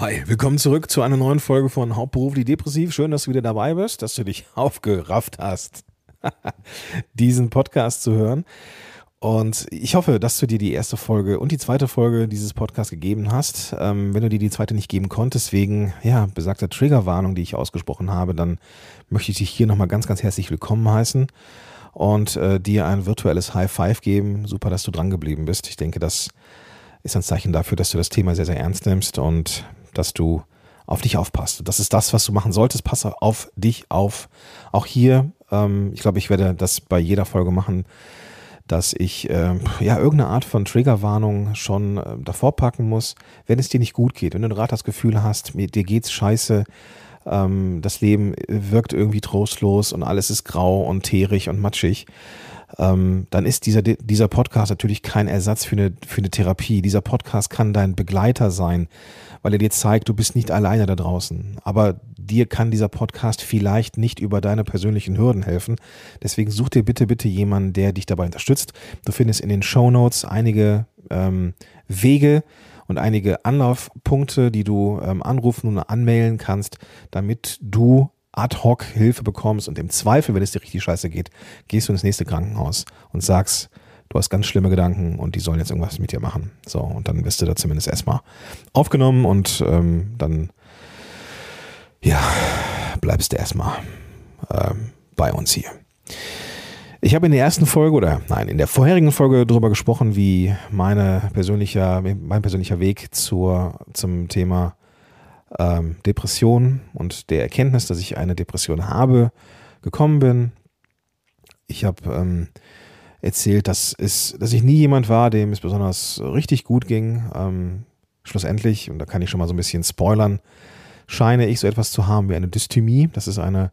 Hi, willkommen zurück zu einer neuen Folge von Hauptberuflich Depressiv. Schön, dass du wieder dabei bist, dass du dich aufgerafft hast, diesen Podcast zu hören. Und ich hoffe, dass du dir die erste Folge und die zweite Folge dieses Podcasts gegeben hast. Ähm, wenn du dir die zweite nicht geben konntest, wegen ja, besagter Triggerwarnung, die ich ausgesprochen habe, dann möchte ich dich hier nochmal ganz, ganz herzlich willkommen heißen und äh, dir ein virtuelles High Five geben. Super, dass du dran geblieben bist. Ich denke, das ist ein Zeichen dafür, dass du das Thema sehr, sehr ernst nimmst und dass du auf dich aufpasst. Das ist das, was du machen solltest. Passe auf dich auf. Auch hier, ähm, ich glaube, ich werde das bei jeder Folge machen, dass ich äh, ja irgendeine Art von Triggerwarnung schon äh, davor packen muss, wenn es dir nicht gut geht, wenn du gerade das Gefühl hast, mir, dir geht's scheiße, ähm, das Leben wirkt irgendwie trostlos und alles ist grau und teerig und matschig, ähm, dann ist dieser, dieser Podcast natürlich kein Ersatz für eine, für eine Therapie. Dieser Podcast kann dein Begleiter sein, weil er dir zeigt, du bist nicht alleine da draußen. Aber dir kann dieser Podcast vielleicht nicht über deine persönlichen Hürden helfen. Deswegen such dir bitte, bitte jemanden, der dich dabei unterstützt. Du findest in den Show Notes einige ähm, Wege, und einige Anlaufpunkte, die du ähm, anrufen und anmailen kannst, damit du ad hoc Hilfe bekommst und im Zweifel, wenn es dir richtig scheiße geht, gehst du ins nächste Krankenhaus und sagst, du hast ganz schlimme Gedanken und die sollen jetzt irgendwas mit dir machen. So, und dann wirst du da zumindest erstmal aufgenommen und ähm, dann, ja, bleibst du erstmal ähm, bei uns hier. Ich habe in der ersten Folge oder nein, in der vorherigen Folge darüber gesprochen, wie meine persönlicher, mein persönlicher Weg zur, zum Thema ähm, Depression und der Erkenntnis, dass ich eine Depression habe, gekommen bin. Ich habe ähm, erzählt, dass, es, dass ich nie jemand war, dem es besonders richtig gut ging. Ähm, schlussendlich, und da kann ich schon mal so ein bisschen spoilern, scheine ich so etwas zu haben wie eine Dysthymie. Das ist eine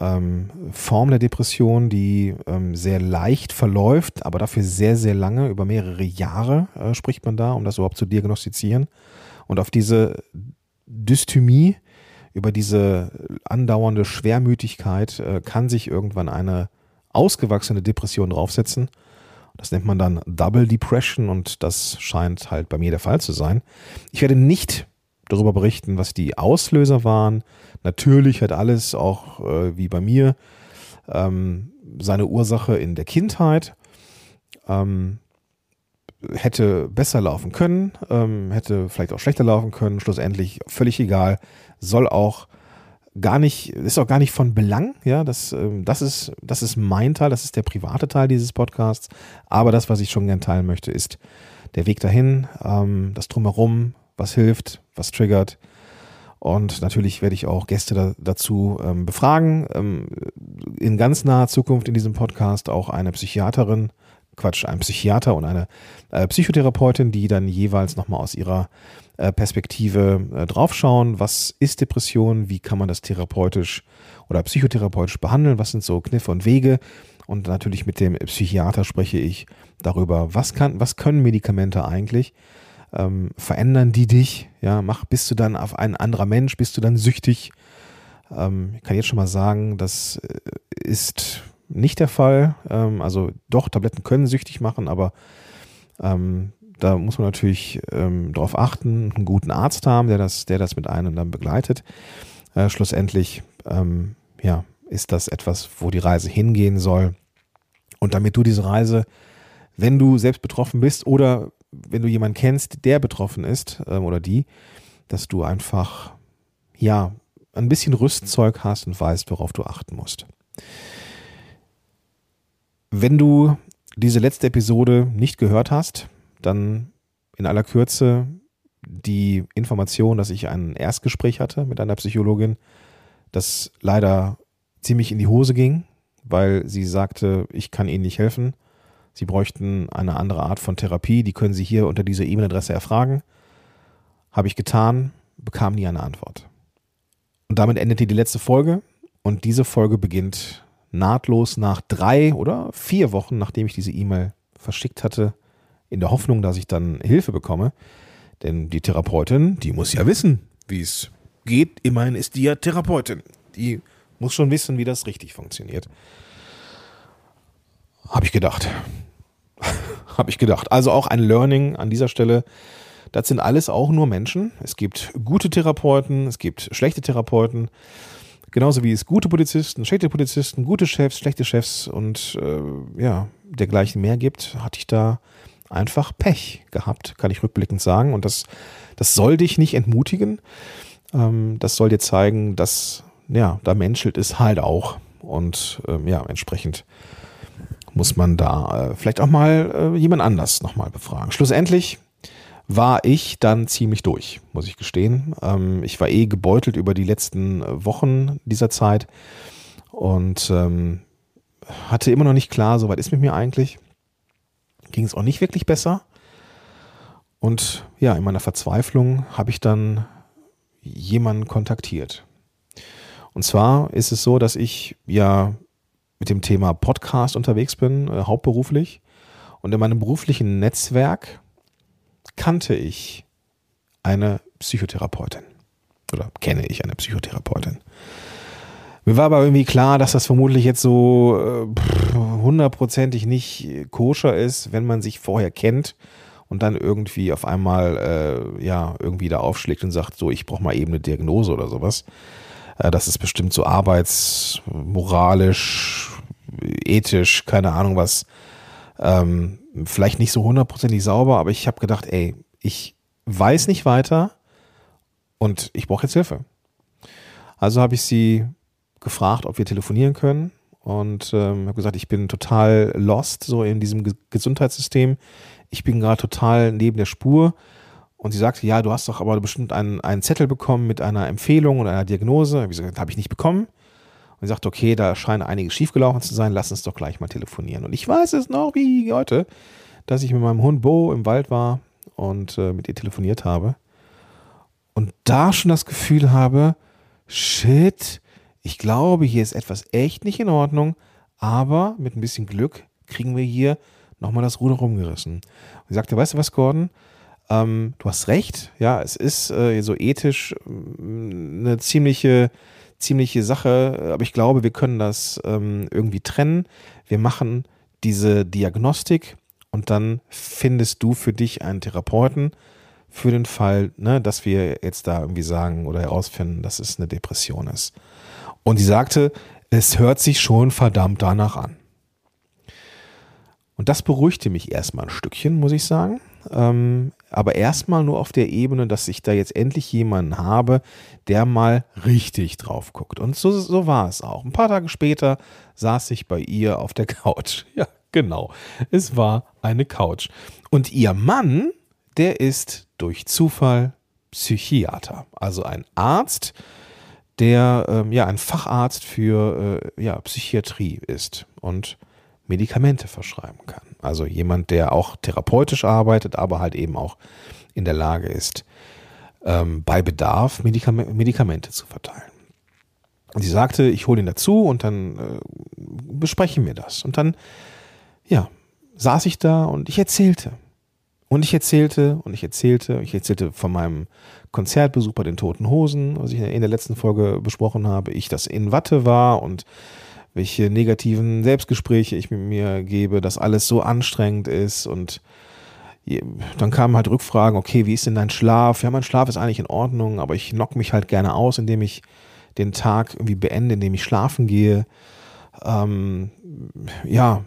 ähm, Form der Depression, die ähm, sehr leicht verläuft, aber dafür sehr, sehr lange, über mehrere Jahre äh, spricht man da, um das überhaupt zu diagnostizieren. Und auf diese Dysthymie, über diese andauernde Schwermütigkeit äh, kann sich irgendwann eine ausgewachsene Depression draufsetzen. Das nennt man dann Double Depression und das scheint halt bei mir der Fall zu sein. Ich werde nicht darüber berichten, was die Auslöser waren. Natürlich hat alles auch äh, wie bei mir ähm, seine Ursache in der Kindheit. Ähm, hätte besser laufen können, ähm, hätte vielleicht auch schlechter laufen können, schlussendlich völlig egal, soll auch gar nicht, ist auch gar nicht von Belang, ja, das, ähm, das ist, das ist mein Teil, das ist der private Teil dieses Podcasts, aber das, was ich schon gern teilen möchte, ist der Weg dahin, ähm, das Drumherum, was hilft, was triggert, und natürlich werde ich auch Gäste da, dazu ähm, befragen. Ähm, in ganz naher Zukunft in diesem Podcast auch eine Psychiaterin, Quatsch, ein Psychiater und eine äh, Psychotherapeutin, die dann jeweils nochmal aus ihrer äh, Perspektive äh, draufschauen, was ist Depression, wie kann man das therapeutisch oder psychotherapeutisch behandeln, was sind so Kniffe und Wege. Und natürlich mit dem Psychiater spreche ich darüber, was, kann, was können Medikamente eigentlich, ähm, verändern die dich, ja, mach, bist du dann auf ein anderer Mensch, bist du dann süchtig. Ähm, ich kann jetzt schon mal sagen, das äh, ist nicht der Fall. Ähm, also doch, Tabletten können süchtig machen, aber ähm, da muss man natürlich ähm, darauf achten, einen guten Arzt haben, der das, der das mit einem dann begleitet. Äh, schlussendlich, ähm, ja, ist das etwas, wo die Reise hingehen soll. Und damit du diese Reise, wenn du selbst betroffen bist oder wenn du jemanden kennst, der betroffen ist ähm, oder die, dass du einfach, ja, ein bisschen Rüstzeug hast und weißt, worauf du achten musst. Wenn du diese letzte Episode nicht gehört hast, dann in aller Kürze die Information, dass ich ein Erstgespräch hatte mit einer Psychologin, das leider ziemlich in die Hose ging, weil sie sagte, ich kann Ihnen nicht helfen. Sie bräuchten eine andere Art von Therapie, die können Sie hier unter dieser E-Mail-Adresse erfragen. Habe ich getan, bekam nie eine Antwort. Und damit endete die letzte Folge und diese Folge beginnt nahtlos nach drei oder vier Wochen, nachdem ich diese E-Mail verschickt hatte, in der Hoffnung, dass ich dann Hilfe bekomme. Denn die Therapeutin, die muss ja wissen, wie es geht. Immerhin ist die ja Therapeutin. Die muss schon wissen, wie das richtig funktioniert. Habe ich gedacht. Habe ich gedacht. Also auch ein Learning an dieser Stelle. Das sind alles auch nur Menschen. Es gibt gute Therapeuten, es gibt schlechte Therapeuten. Genauso wie es gute Polizisten, schlechte Polizisten, gute Chefs, schlechte Chefs und äh, ja, dergleichen mehr gibt, hatte ich da einfach Pech gehabt, kann ich rückblickend sagen. Und das, das soll dich nicht entmutigen. Ähm, das soll dir zeigen, dass, ja, da menschelt es halt auch. Und ähm, ja, entsprechend muss man da äh, vielleicht auch mal äh, jemand anders nochmal befragen. Schlussendlich war ich dann ziemlich durch, muss ich gestehen. Ähm, ich war eh gebeutelt über die letzten Wochen dieser Zeit und ähm, hatte immer noch nicht klar, so weit ist mit mir eigentlich. Ging es auch nicht wirklich besser. Und ja, in meiner Verzweiflung habe ich dann jemanden kontaktiert. Und zwar ist es so, dass ich ja mit dem Thema Podcast unterwegs bin, äh, hauptberuflich. Und in meinem beruflichen Netzwerk kannte ich eine Psychotherapeutin. Oder kenne ich eine Psychotherapeutin. Mir war aber irgendwie klar, dass das vermutlich jetzt so äh, hundertprozentig nicht koscher ist, wenn man sich vorher kennt und dann irgendwie auf einmal äh, ja irgendwie da aufschlägt und sagt, so ich brauche mal eben eine Diagnose oder sowas. Äh, das ist bestimmt so arbeitsmoralisch, ethisch, keine Ahnung was. Ähm, vielleicht nicht so hundertprozentig sauber, aber ich habe gedacht, ey, ich weiß nicht weiter und ich brauche jetzt Hilfe. Also habe ich sie gefragt, ob wir telefonieren können und ähm, habe gesagt, ich bin total lost so in diesem Ge Gesundheitssystem. Ich bin gerade total neben der Spur. Und sie sagte, ja, du hast doch aber bestimmt einen, einen Zettel bekommen mit einer Empfehlung oder einer Diagnose. Ich gesagt, habe ich nicht bekommen. Und sie sagte, okay, da scheint einiges schiefgelaufen zu sein, lass uns doch gleich mal telefonieren. Und ich weiß es noch wie heute, dass ich mit meinem Hund Bo im Wald war und äh, mit ihr telefoniert habe. Und da schon das Gefühl habe, shit, ich glaube, hier ist etwas echt nicht in Ordnung, aber mit ein bisschen Glück kriegen wir hier nochmal das Ruder rumgerissen. Und sie sagte, weißt du was, Gordon? Ähm, du hast recht, ja, es ist äh, so ethisch mm, eine ziemliche, ziemliche Sache, aber ich glaube, wir können das ähm, irgendwie trennen. Wir machen diese Diagnostik und dann findest du für dich einen Therapeuten für den Fall, ne, dass wir jetzt da irgendwie sagen oder herausfinden, dass es eine Depression ist. Und sie sagte, es hört sich schon verdammt danach an. Und das beruhigte mich erstmal ein Stückchen, muss ich sagen. Ähm, aber erstmal nur auf der Ebene, dass ich da jetzt endlich jemanden habe, der mal richtig drauf guckt. Und so, so war es auch. Ein paar Tage später saß ich bei ihr auf der Couch. Ja, genau. Es war eine Couch. Und ihr Mann, der ist durch Zufall Psychiater, also ein Arzt, der ähm, ja ein Facharzt für äh, ja, Psychiatrie ist und Medikamente verschreiben kann. Also jemand, der auch therapeutisch arbeitet, aber halt eben auch in der Lage ist, ähm, bei Bedarf Medikam Medikamente zu verteilen. Und sie sagte, ich hole ihn dazu und dann äh, besprechen wir das. Und dann, ja, saß ich da und ich erzählte. Und ich erzählte und ich erzählte, ich erzählte von meinem Konzertbesuch bei den Toten Hosen, was ich in der letzten Folge besprochen habe, ich das in Watte war und welche negativen Selbstgespräche ich mit mir gebe, dass alles so anstrengend ist und dann kamen halt Rückfragen, okay, wie ist denn dein Schlaf? Ja, mein Schlaf ist eigentlich in Ordnung, aber ich knock mich halt gerne aus, indem ich den Tag irgendwie beende, indem ich schlafen gehe. Ähm, ja,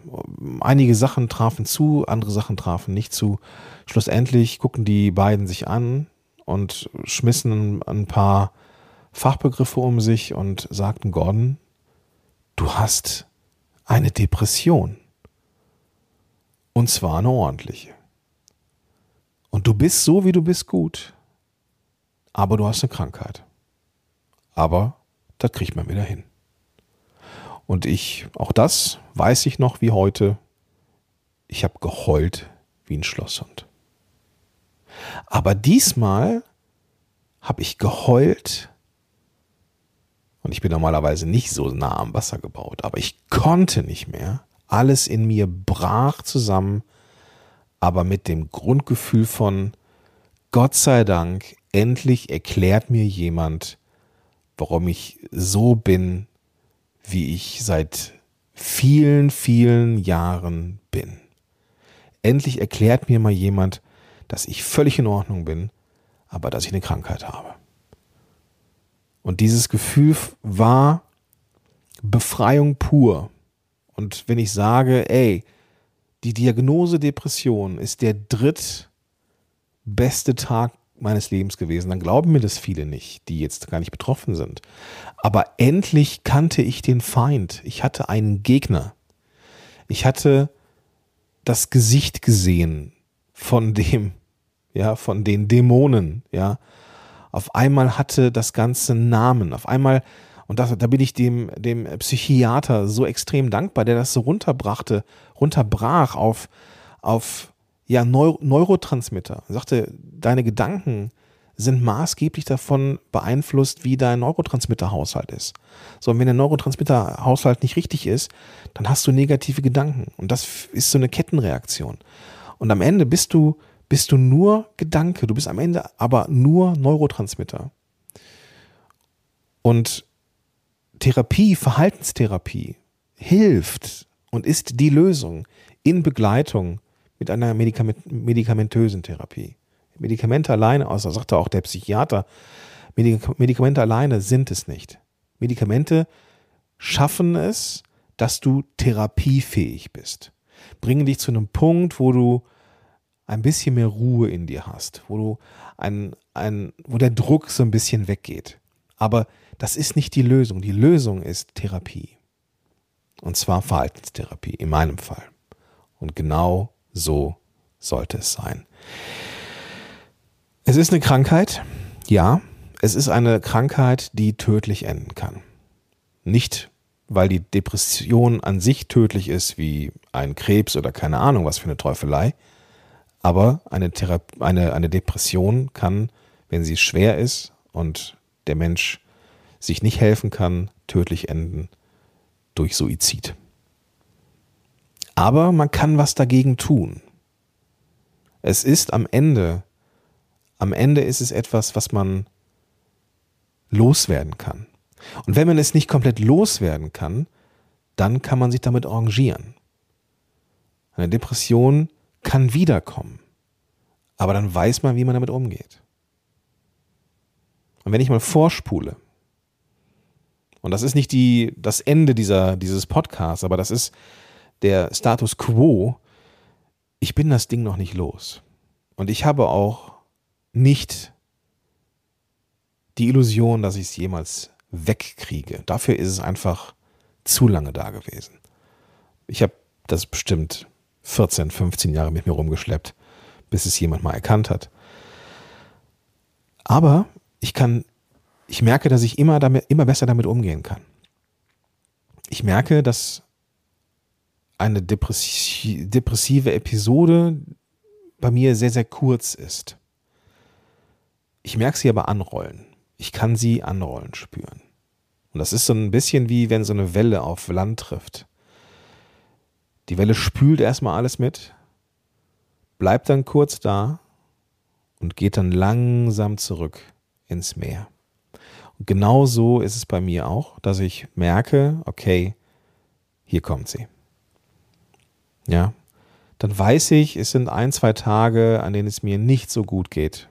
einige Sachen trafen zu, andere Sachen trafen nicht zu. Schlussendlich gucken die beiden sich an und schmissen ein paar Fachbegriffe um sich und sagten Gordon, du hast eine Depression. Und zwar eine ordentliche. Und du bist so, wie du bist, gut. Aber du hast eine Krankheit. Aber das kriegt man wieder hin. Und ich, auch das weiß ich noch wie heute, ich habe geheult wie ein Schlosshund. Aber diesmal habe ich geheult und ich bin normalerweise nicht so nah am Wasser gebaut, aber ich konnte nicht mehr. Alles in mir brach zusammen, aber mit dem Grundgefühl von Gott sei Dank, endlich erklärt mir jemand, warum ich so bin, wie ich seit vielen, vielen Jahren bin. Endlich erklärt mir mal jemand, dass ich völlig in Ordnung bin, aber dass ich eine Krankheit habe. Und dieses Gefühl war Befreiung pur. Und wenn ich sage, ey, die Diagnose Depression ist der drittbeste Tag meines Lebens gewesen, dann glauben mir das viele nicht, die jetzt gar nicht betroffen sind. Aber endlich kannte ich den Feind. Ich hatte einen Gegner. Ich hatte das Gesicht gesehen von dem, ja, von den Dämonen, ja. Auf einmal hatte das ganze Namen. Auf einmal, und das, da bin ich dem, dem Psychiater so extrem dankbar, der das so runterbrachte, runterbrach auf, auf ja, Neu Neurotransmitter. Er sagte, deine Gedanken sind maßgeblich davon beeinflusst, wie dein Neurotransmitterhaushalt ist. So, und wenn der Neurotransmitterhaushalt nicht richtig ist, dann hast du negative Gedanken. Und das ist so eine Kettenreaktion. Und am Ende bist du, bist du nur Gedanke, du bist am Ende aber nur Neurotransmitter. Und Therapie, Verhaltenstherapie hilft und ist die Lösung in Begleitung mit einer Medikament medikamentösen Therapie. Medikamente alleine, außer sagte auch der Psychiater, Medikamente alleine sind es nicht. Medikamente schaffen es, dass du therapiefähig bist. Bringen dich zu einem Punkt, wo du ein bisschen mehr Ruhe in dir hast, wo du ein, ein, wo der Druck so ein bisschen weggeht. Aber das ist nicht die Lösung. Die Lösung ist Therapie. Und zwar Verhaltenstherapie, in meinem Fall. Und genau so sollte es sein. Es ist eine Krankheit, ja. Es ist eine Krankheit, die tödlich enden kann. Nicht, weil die Depression an sich tödlich ist, wie ein Krebs oder keine Ahnung, was für eine Teufelei. Aber eine, Therapie, eine, eine Depression kann, wenn sie schwer ist und der Mensch sich nicht helfen kann, tödlich enden durch Suizid. Aber man kann was dagegen tun. Es ist am Ende, am Ende ist es etwas, was man loswerden kann. Und wenn man es nicht komplett loswerden kann, dann kann man sich damit arrangieren. Eine Depression kann wiederkommen, aber dann weiß man, wie man damit umgeht. Und wenn ich mal vorspule, und das ist nicht die, das Ende dieser, dieses Podcasts, aber das ist der Status quo, ich bin das Ding noch nicht los. Und ich habe auch nicht die Illusion, dass ich es jemals wegkriege. Dafür ist es einfach zu lange da gewesen. Ich habe das bestimmt 14, 15 Jahre mit mir rumgeschleppt, bis es jemand mal erkannt hat. Aber ich kann, ich merke, dass ich immer damit, immer besser damit umgehen kann. Ich merke, dass eine depressive Episode bei mir sehr, sehr kurz ist. Ich merke sie aber anrollen. Ich kann sie anrollen spüren. Und das ist so ein bisschen wie wenn so eine Welle auf Land trifft. Die Welle spült erstmal alles mit, bleibt dann kurz da und geht dann langsam zurück ins Meer. Und genau so ist es bei mir auch, dass ich merke, okay, hier kommt sie. Ja, dann weiß ich, es sind ein, zwei Tage, an denen es mir nicht so gut geht.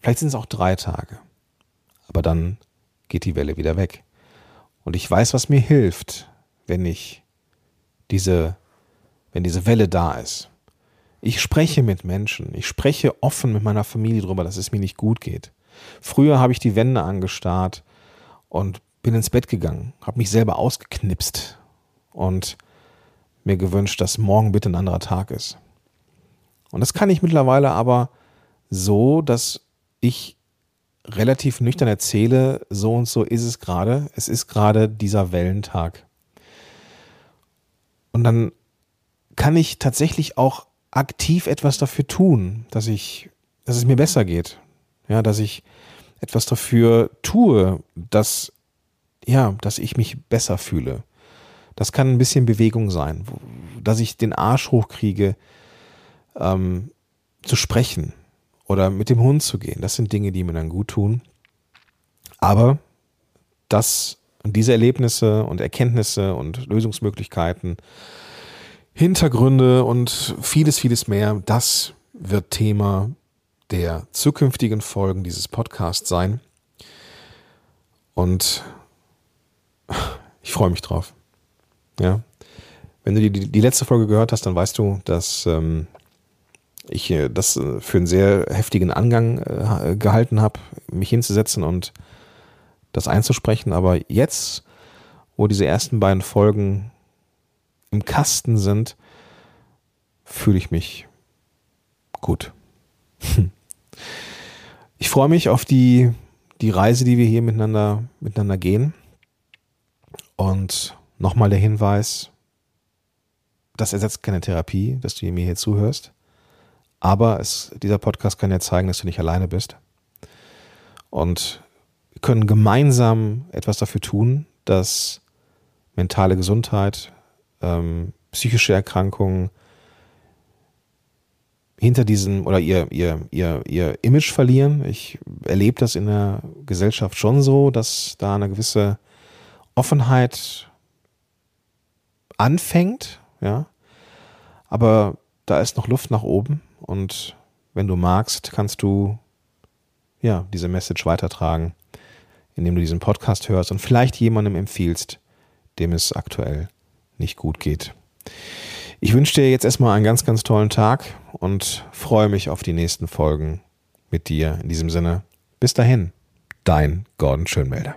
Vielleicht sind es auch drei Tage. Aber dann geht die Welle wieder weg. Und ich weiß, was mir hilft, wenn ich diese, wenn diese Welle da ist. Ich spreche mit Menschen. Ich spreche offen mit meiner Familie darüber, dass es mir nicht gut geht. Früher habe ich die Wände angestarrt und bin ins Bett gegangen, habe mich selber ausgeknipst und mir gewünscht, dass morgen bitte ein anderer Tag ist. Und das kann ich mittlerweile aber so, dass ich relativ nüchtern erzähle, so und so ist es gerade. Es ist gerade dieser Wellentag. Und dann kann ich tatsächlich auch aktiv etwas dafür tun, dass ich, dass es mir besser geht. Ja, dass ich etwas dafür tue, dass, ja, dass ich mich besser fühle. Das kann ein bisschen Bewegung sein, dass ich den Arsch hochkriege, ähm, zu sprechen oder mit dem Hund zu gehen. Das sind Dinge, die mir dann gut tun. Aber das und diese Erlebnisse und Erkenntnisse und Lösungsmöglichkeiten, Hintergründe und vieles, vieles mehr, das wird Thema der zukünftigen Folgen dieses Podcasts sein. Und ich freue mich drauf. Ja. Wenn du die, die, letzte Folge gehört hast, dann weißt du, dass ähm, ich äh, das äh, für einen sehr heftigen Angang äh, gehalten habe, mich hinzusetzen und das einzusprechen. Aber jetzt, wo diese ersten beiden Folgen im Kasten sind, fühle ich mich gut. Ich freue mich auf die, die Reise, die wir hier miteinander, miteinander gehen. Und nochmal der Hinweis, das ersetzt keine Therapie, dass du mir hier zuhörst. Aber es, dieser Podcast kann ja zeigen, dass du nicht alleine bist. Und können gemeinsam etwas dafür tun, dass mentale Gesundheit, ähm, psychische Erkrankungen hinter diesem oder ihr, ihr, ihr, ihr Image verlieren. Ich erlebe das in der Gesellschaft schon so, dass da eine gewisse Offenheit anfängt, ja. Aber da ist noch Luft nach oben und wenn du magst, kannst du ja diese Message weitertragen, indem du diesen Podcast hörst und vielleicht jemandem empfiehlst, dem es aktuell nicht gut geht. Ich wünsche dir jetzt erstmal einen ganz, ganz tollen Tag und freue mich auf die nächsten Folgen mit dir. In diesem Sinne, bis dahin, dein Gordon Schönmelder.